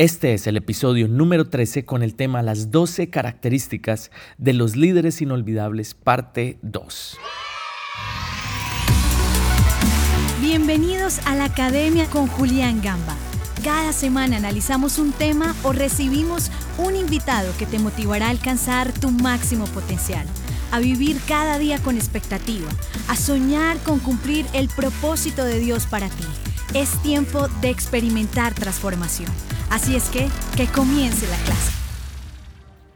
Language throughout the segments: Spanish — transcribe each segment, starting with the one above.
Este es el episodio número 13 con el tema Las 12 características de los líderes inolvidables, parte 2. Bienvenidos a la Academia con Julián Gamba. Cada semana analizamos un tema o recibimos un invitado que te motivará a alcanzar tu máximo potencial, a vivir cada día con expectativa, a soñar con cumplir el propósito de Dios para ti. Es tiempo de experimentar transformación. Así es que, que comience la clase.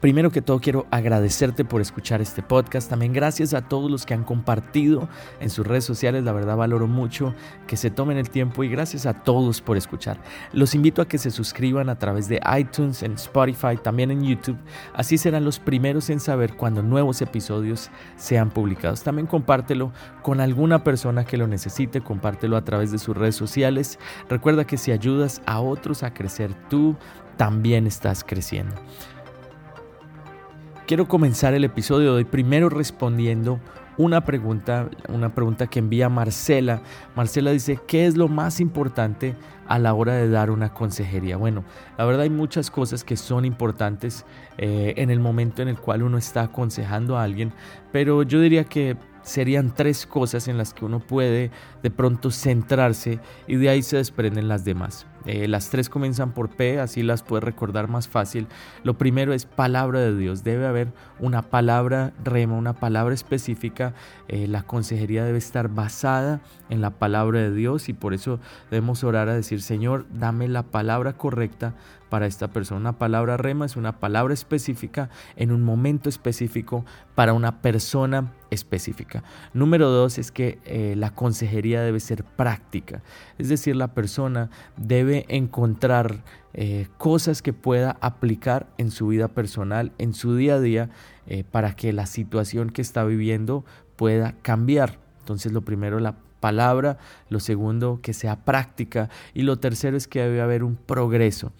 Primero que todo quiero agradecerte por escuchar este podcast. También gracias a todos los que han compartido en sus redes sociales. La verdad valoro mucho que se tomen el tiempo y gracias a todos por escuchar. Los invito a que se suscriban a través de iTunes, en Spotify, también en YouTube. Así serán los primeros en saber cuando nuevos episodios sean publicados. También compártelo con alguna persona que lo necesite. Compártelo a través de sus redes sociales. Recuerda que si ayudas a otros a crecer, tú también estás creciendo. Quiero comenzar el episodio de hoy primero respondiendo una pregunta, una pregunta que envía Marcela. Marcela dice, ¿qué es lo más importante a la hora de dar una consejería? Bueno, la verdad hay muchas cosas que son importantes eh, en el momento en el cual uno está aconsejando a alguien, pero yo diría que serían tres cosas en las que uno puede de pronto centrarse y de ahí se desprenden las demás. Eh, las tres comienzan por P, así las puedes recordar más fácil. Lo primero es palabra de Dios. Debe haber una palabra rema, una palabra específica. Eh, la consejería debe estar basada en la palabra de Dios y por eso debemos orar a decir, Señor, dame la palabra correcta para esta persona. Una palabra rema es una palabra específica en un momento específico para una persona específica. Número dos es que eh, la consejería debe ser práctica, es decir, la persona debe encontrar eh, cosas que pueda aplicar en su vida personal, en su día a día, eh, para que la situación que está viviendo pueda cambiar. Entonces, lo primero, la palabra, lo segundo, que sea práctica y lo tercero es que debe haber un progreso.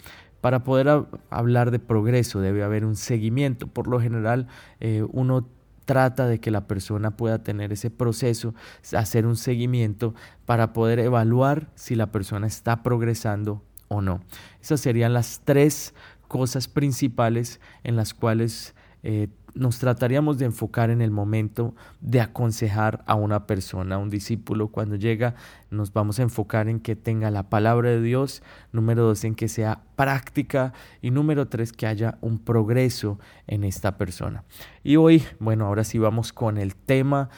Para poder hablar de progreso debe haber un seguimiento. Por lo general, eh, uno trata de que la persona pueda tener ese proceso, hacer un seguimiento para poder evaluar si la persona está progresando o no. Esas serían las tres cosas principales en las cuales eh, nos trataríamos de enfocar en el momento de aconsejar a una persona, a un discípulo. Cuando llega, nos vamos a enfocar en que tenga la palabra de Dios. Número dos, en que sea práctica. Y número tres, que haya un progreso en esta persona. Y hoy, bueno, ahora sí vamos con el tema,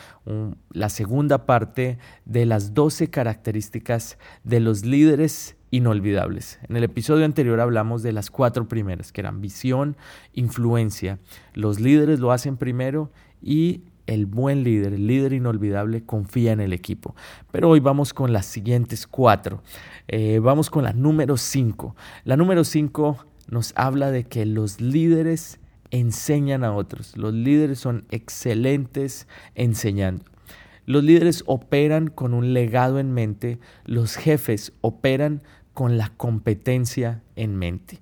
la segunda parte de las 12 características de los líderes inolvidables. En el episodio anterior hablamos de las cuatro primeras, que eran visión, influencia. Los líderes lo hacen primero y el buen líder, el líder inolvidable, confía en el equipo. Pero hoy vamos con las siguientes cuatro. Eh, vamos con la número cinco. La número cinco nos habla de que los líderes enseñan a otros. Los líderes son excelentes enseñando. Los líderes operan con un legado en mente, los jefes operan con la competencia en mente.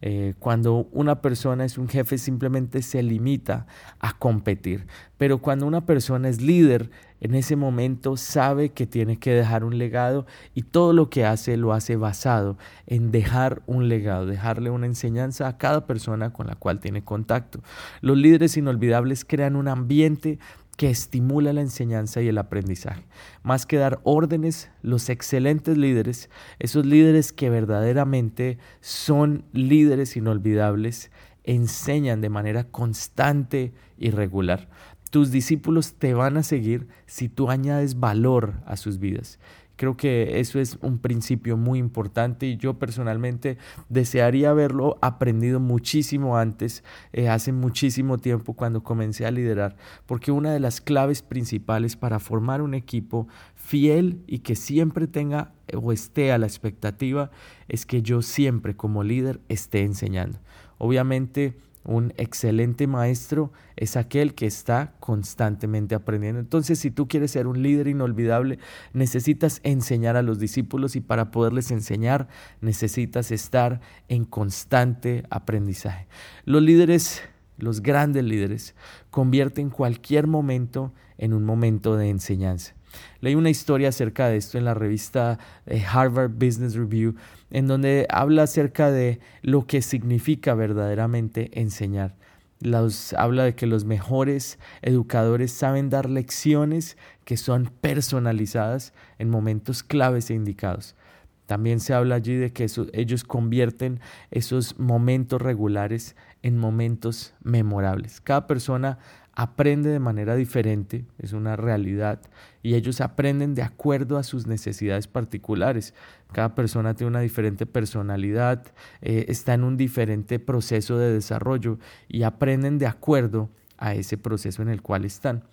Eh, cuando una persona es un jefe simplemente se limita a competir, pero cuando una persona es líder, en ese momento sabe que tiene que dejar un legado y todo lo que hace lo hace basado en dejar un legado, dejarle una enseñanza a cada persona con la cual tiene contacto. Los líderes inolvidables crean un ambiente que estimula la enseñanza y el aprendizaje. Más que dar órdenes, los excelentes líderes, esos líderes que verdaderamente son líderes inolvidables, enseñan de manera constante y regular. Tus discípulos te van a seguir si tú añades valor a sus vidas. Creo que eso es un principio muy importante y yo personalmente desearía haberlo aprendido muchísimo antes, eh, hace muchísimo tiempo cuando comencé a liderar, porque una de las claves principales para formar un equipo fiel y que siempre tenga o esté a la expectativa es que yo siempre como líder esté enseñando. Obviamente un excelente maestro es aquel que está constantemente aprendiendo. Entonces, si tú quieres ser un líder inolvidable, necesitas enseñar a los discípulos y para poderles enseñar necesitas estar en constante aprendizaje. Los líderes, los grandes líderes, convierten cualquier momento en un momento de enseñanza. Leí una historia acerca de esto en la revista eh, Harvard Business Review, en donde habla acerca de lo que significa verdaderamente enseñar. habla de que los mejores educadores saben dar lecciones que son personalizadas en momentos claves e indicados. También se habla allí de que ellos convierten esos momentos regulares en momentos memorables. Cada persona aprende de manera diferente, es una realidad, y ellos aprenden de acuerdo a sus necesidades particulares. Cada persona tiene una diferente personalidad, eh, está en un diferente proceso de desarrollo y aprenden de acuerdo a ese proceso en el cual están.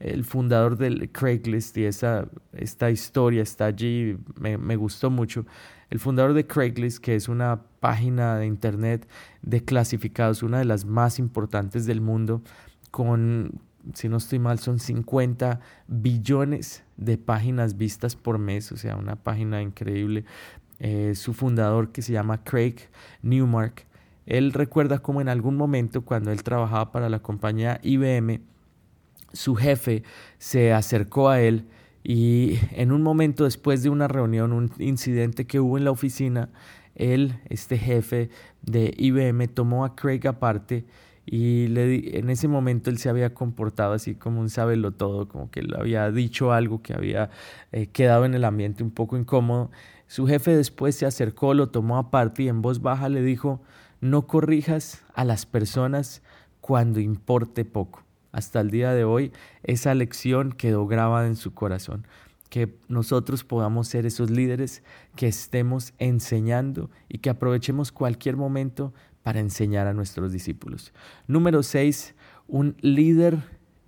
El fundador del Craigslist y esa, esta historia está allí, me, me gustó mucho. El fundador de Craigslist, que es una página de internet de clasificados, una de las más importantes del mundo, con, si no estoy mal, son 50 billones de páginas vistas por mes, o sea, una página increíble. Eh, su fundador, que se llama Craig Newmark, él recuerda cómo en algún momento, cuando él trabajaba para la compañía IBM, su jefe se acercó a él y en un momento después de una reunión, un incidente que hubo en la oficina, él, este jefe de IBM, tomó a Craig aparte y le en ese momento él se había comportado así como un sabelo todo, como que le había dicho algo que había eh, quedado en el ambiente un poco incómodo. Su jefe después se acercó, lo tomó aparte y en voz baja le dijo, no corrijas a las personas cuando importe poco. Hasta el día de hoy esa lección quedó grabada en su corazón que nosotros podamos ser esos líderes que estemos enseñando y que aprovechemos cualquier momento para enseñar a nuestros discípulos. Número seis, un líder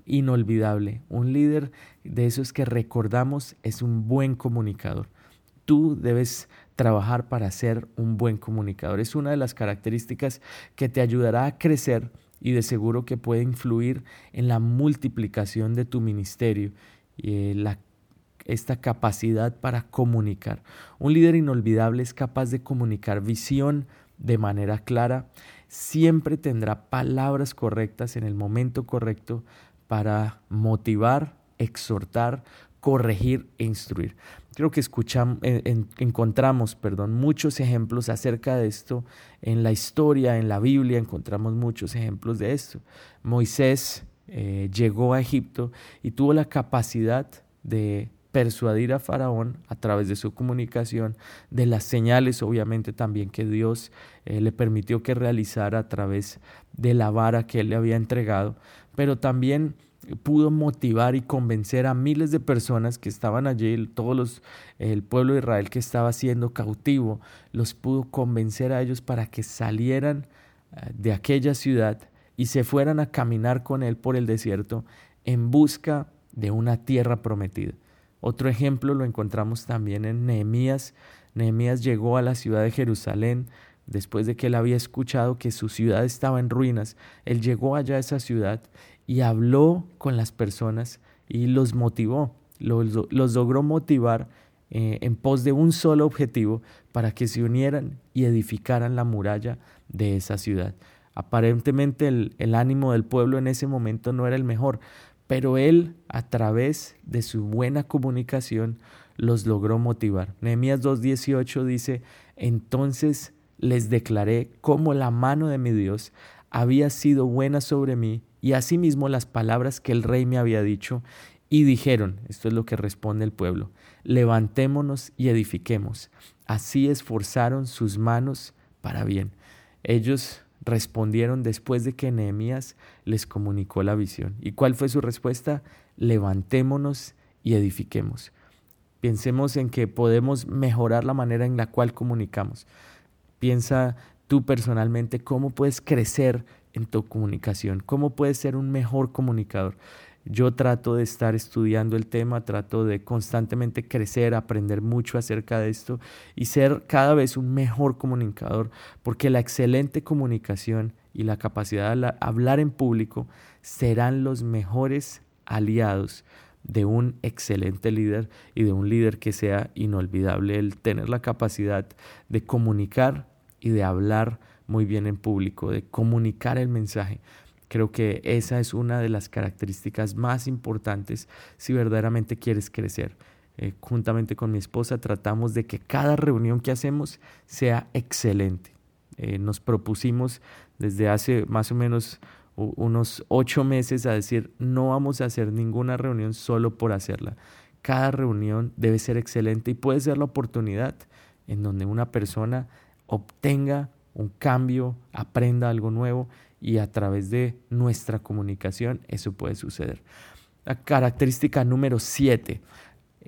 inolvidable, un líder de esos que recordamos es un buen comunicador. Tú debes trabajar para ser un buen comunicador. Es una de las características que te ayudará a crecer y de seguro que puede influir en la multiplicación de tu ministerio y la esta capacidad para comunicar. Un líder inolvidable es capaz de comunicar visión, de manera clara, siempre tendrá palabras correctas en el momento correcto para motivar, exhortar, corregir e instruir. Creo que escuchamos, encontramos perdón, muchos ejemplos acerca de esto en la historia, en la Biblia, encontramos muchos ejemplos de esto. Moisés eh, llegó a Egipto y tuvo la capacidad de persuadir a Faraón a través de su comunicación, de las señales obviamente también que Dios eh, le permitió que realizara a través de la vara que él le había entregado, pero también pudo motivar y convencer a miles de personas que estaban allí, todos los, el pueblo de Israel que estaba siendo cautivo, los pudo convencer a ellos para que salieran eh, de aquella ciudad y se fueran a caminar con él por el desierto en busca de una tierra prometida. Otro ejemplo lo encontramos también en Nehemías. Nehemías llegó a la ciudad de Jerusalén después de que él había escuchado que su ciudad estaba en ruinas. Él llegó allá a esa ciudad y habló con las personas y los motivó, los, logró motivar eh, en pos de un solo objetivo para que se unieran y edificaran la muralla de esa ciudad. Aparentemente el ánimo del pueblo en ese momento no era el mejor, pero él a través de su buena comunicación los logró motivar. Nehemías 2.18 dice, entonces les declaré cómo la mano de mi Dios había sido buena sobre mí y asimismo las palabras que el rey me había dicho y dijeron, esto es lo que responde el pueblo, levantémonos y edifiquemos. Así esforzaron sus manos para bien. Ellos respondieron después de que Nehemías les comunicó la visión. ¿Y cuál fue su respuesta? Levantémonos y edifiquemos. Pensemos en que podemos mejorar la manera en la cual comunicamos. Piensa tú personalmente cómo puedes crecer en tu comunicación, cómo puedes ser un mejor comunicador. Yo trato de estar estudiando el tema, trato de constantemente crecer, aprender mucho acerca de esto y ser cada vez un mejor comunicador, porque la excelente comunicación y la capacidad de hablar en público serán los mejores aliados de un excelente líder y de un líder que sea inolvidable, el tener la capacidad de comunicar y de hablar muy bien en público, de comunicar el mensaje Creo que esa es una de las características más importantes si verdaderamente quieres crecer. Eh, juntamente con mi esposa tratamos de que cada reunión que hacemos sea excelente. Eh, nos propusimos desde hace más o menos unos ocho meses a decir no vamos a hacer ninguna reunión solo por hacerla. Cada reunión debe ser excelente y puede ser la oportunidad en donde una persona obtenga un cambio, aprenda algo nuevo y a través de nuestra comunicación eso puede suceder. La característica número siete,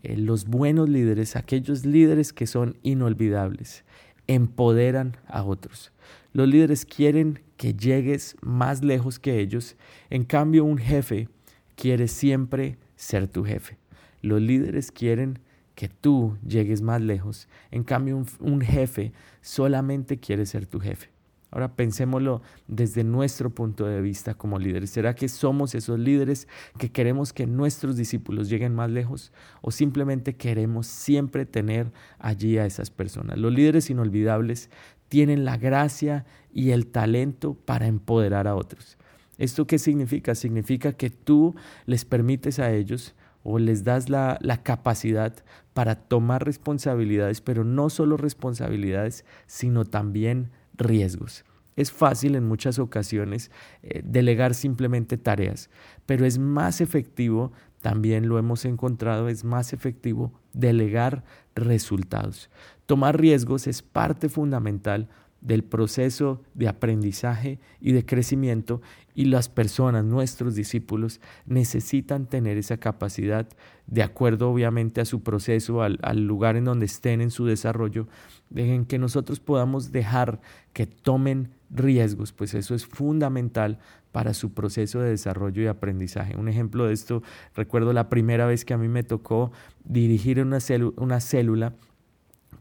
eh, los buenos líderes, aquellos líderes que son inolvidables, empoderan a otros. Los líderes quieren que llegues más lejos que ellos, en cambio un jefe quiere siempre ser tu jefe. Los líderes quieren que tú llegues más lejos, en cambio un jefe solamente quiere ser tu jefe. Ahora pensémoslo desde nuestro punto de vista como líderes. ¿Será que somos esos líderes que queremos que nuestros discípulos lleguen más lejos o simplemente queremos siempre tener allí a esas personas? Los líderes inolvidables tienen la gracia y el talento para empoderar a otros. ¿Esto qué significa? Significa que tú les permites a ellos o les das la, la, capacidad para tomar responsabilidades, pero no solo responsabilidades, sino también riesgos. Es fácil en muchas ocasiones eh, delegar simplemente tareas, pero es más efectivo, también lo hemos encontrado, es más efectivo delegar resultados. Tomar riesgos es parte fundamental del proceso de aprendizaje y de crecimiento y las personas, nuestros discípulos, necesitan tener esa capacidad, de acuerdo obviamente a su proceso, al, lugar en donde estén en su desarrollo, en que nosotros podamos dejar que tomen riesgos, pues eso es fundamental para su proceso de desarrollo y aprendizaje. Un ejemplo de esto, recuerdo la primera vez que a mí me tocó dirigir una célula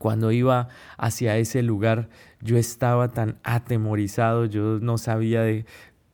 cuando iba hacia ese lugar, yo estaba tan atemorizado, yo no sabía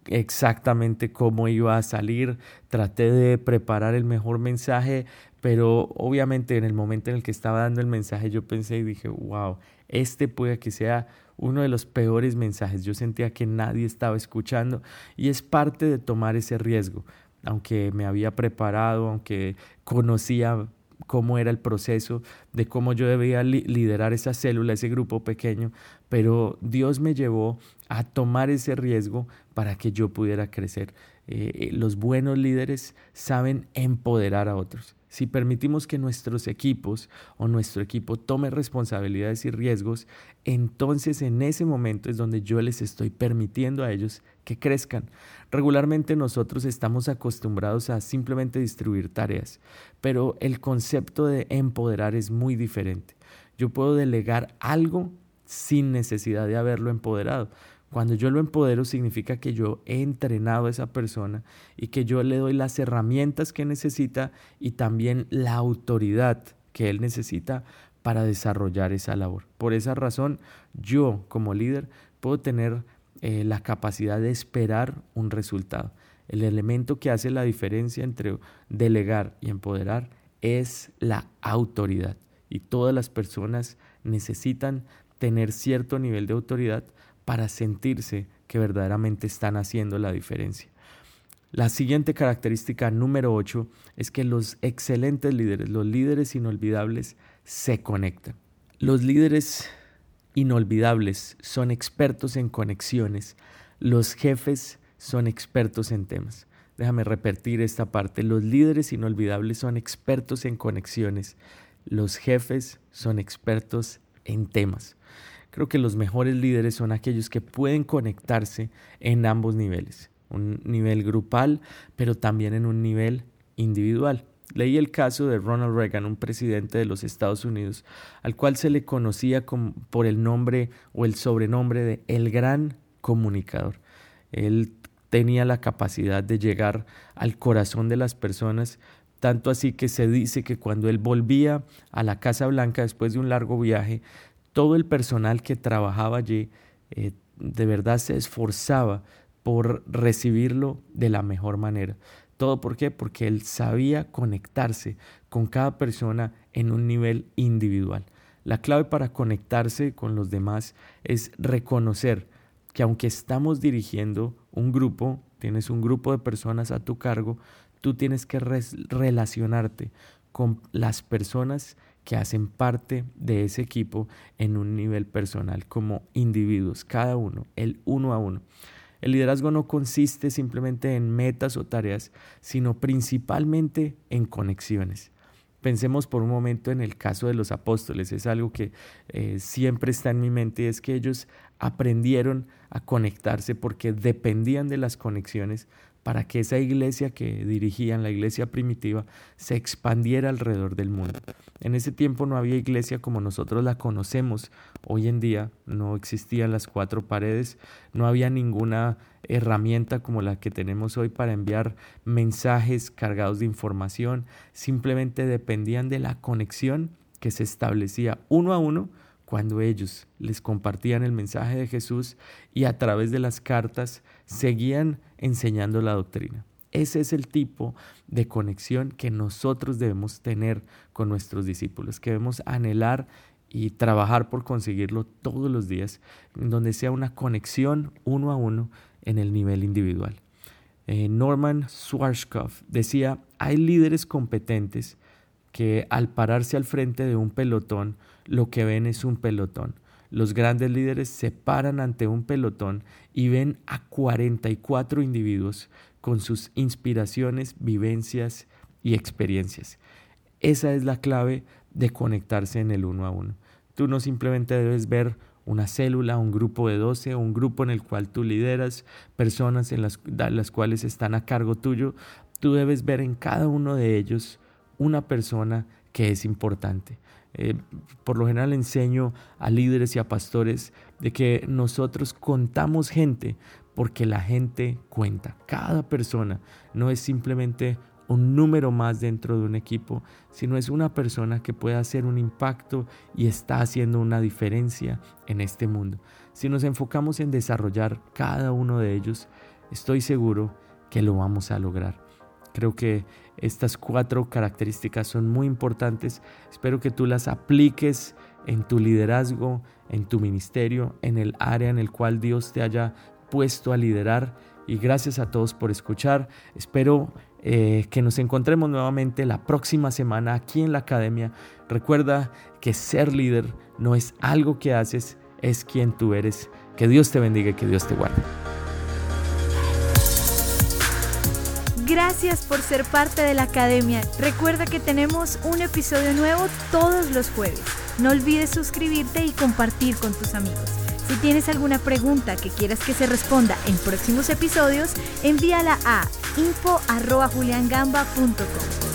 exactamente cómo iba a salir, traté de preparar el mejor mensaje, pero obviamente en el momento en el que estaba dando el mensaje yo pensé y dije, wow, este puede que sea uno de los peores mensajes. Yo sentía que nadie estaba escuchando y es parte de tomar ese riesgo. Aunque me había preparado, aunque conocía cómo era el proceso, de cómo yo debía liderar esa célula, ese grupo pequeño, pero Dios me llevó a tomar ese riesgo para que yo pudiera crecer. Eh, eh, los buenos líderes saben empoderar a otros. Si permitimos que nuestros equipos o nuestro equipo tome responsabilidades y riesgos, entonces en ese momento es donde yo les estoy permitiendo a ellos que crezcan. Regularmente nosotros estamos acostumbrados a simplemente distribuir tareas, pero el concepto de empoderar es muy diferente. Yo puedo delegar algo sin necesidad de haberlo empoderado. Cuando yo lo empodero significa que yo he entrenado a esa persona y que yo le doy las herramientas que necesita y también la autoridad que él necesita para desarrollar esa labor. Por esa razón, yo como líder puedo tener eh, la capacidad de esperar un resultado. El elemento que hace la diferencia entre delegar y empoderar es la autoridad. Y todas las personas necesitan tener cierto nivel de autoridad para sentirse que verdaderamente están haciendo la diferencia. La siguiente característica número 8 es que los excelentes líderes, los líderes inolvidables, se conectan. Los líderes inolvidables son expertos en conexiones, los jefes son expertos en temas. Déjame repetir esta parte. Los líderes inolvidables son expertos en conexiones, los jefes son expertos en temas. Creo que los mejores líderes son aquellos que pueden conectarse en ambos niveles, un nivel grupal, pero también en un nivel individual. Leí el caso de Ronald Reagan, un presidente de los Estados Unidos, al cual se le conocía por el nombre o el sobrenombre de el gran comunicador. Él tenía la capacidad de llegar al corazón de las personas, tanto así que se dice que cuando él volvía a la Casa Blanca después de un largo viaje, todo el personal que trabajaba allí eh, de verdad se esforzaba por recibirlo de la mejor manera. ¿Todo por qué? Porque él sabía conectarse con cada persona en un nivel individual. La clave para conectarse con los demás es reconocer que aunque estamos dirigiendo un grupo tienes un grupo de personas a tu cargo, tú tienes que relacionarte con las personas que hacen parte de ese equipo en un nivel personal como individuos, cada uno, el uno a uno. El liderazgo no consiste simplemente en metas o tareas, sino principalmente en conexiones. Pensemos por un momento en el caso de los apóstoles, es algo que eh, siempre está en mi mente y es que ellos aprendieron a conectarse porque dependían de las conexiones para que esa iglesia que dirigían, la iglesia primitiva, se expandiera alrededor del mundo. En ese tiempo no había iglesia como nosotros la conocemos. Hoy en día no existían las cuatro paredes, no había ninguna herramienta como la que tenemos hoy para enviar mensajes cargados de información. Simplemente dependían de la conexión que se establecía uno a uno cuando ellos les compartían el mensaje de Jesús y a través de las cartas seguían enseñando la doctrina. Ese es el tipo de conexión que nosotros debemos tener con nuestros discípulos, que debemos anhelar y trabajar por conseguirlo todos los días, donde sea una conexión uno a uno en el nivel individual. Eh, Norman Schwarzkopf decía, hay líderes competentes que al pararse al frente de un pelotón lo que ven es un pelotón. Los grandes líderes se paran ante un pelotón y ven a 44 individuos con sus inspiraciones, vivencias y experiencias. Esa es la clave de conectarse en el uno a uno. Tú no simplemente debes ver una célula, un grupo de 12, un grupo en el cual tú lideras, personas en las, las cuales están a cargo tuyo. Tú debes ver en cada uno de ellos una persona que es importante. Eh, por lo general enseño a líderes y a pastores de que nosotros contamos gente porque la gente cuenta. Cada persona no es simplemente un número más dentro de un equipo, sino es una persona que puede hacer un impacto y está haciendo una diferencia en este mundo. Si nos enfocamos en desarrollar cada uno de ellos, estoy seguro que lo vamos a lograr. Creo que estas cuatro características son muy importantes. Espero que tú las apliques en tu liderazgo, en tu ministerio, en el área en el cual Dios te haya puesto a liderar. Y gracias a todos por escuchar. Espero eh, que nos encontremos nuevamente la próxima semana aquí en la academia. Recuerda que ser líder no es algo que haces, es quien tú eres. Que Dios te bendiga y que Dios te guarde. Gracias por ser parte de la academia. Recuerda que tenemos un episodio nuevo todos los jueves. No olvides suscribirte y compartir con tus amigos. Si tienes alguna pregunta que quieras que se responda en próximos episodios, envíala a info.juliangamba.com.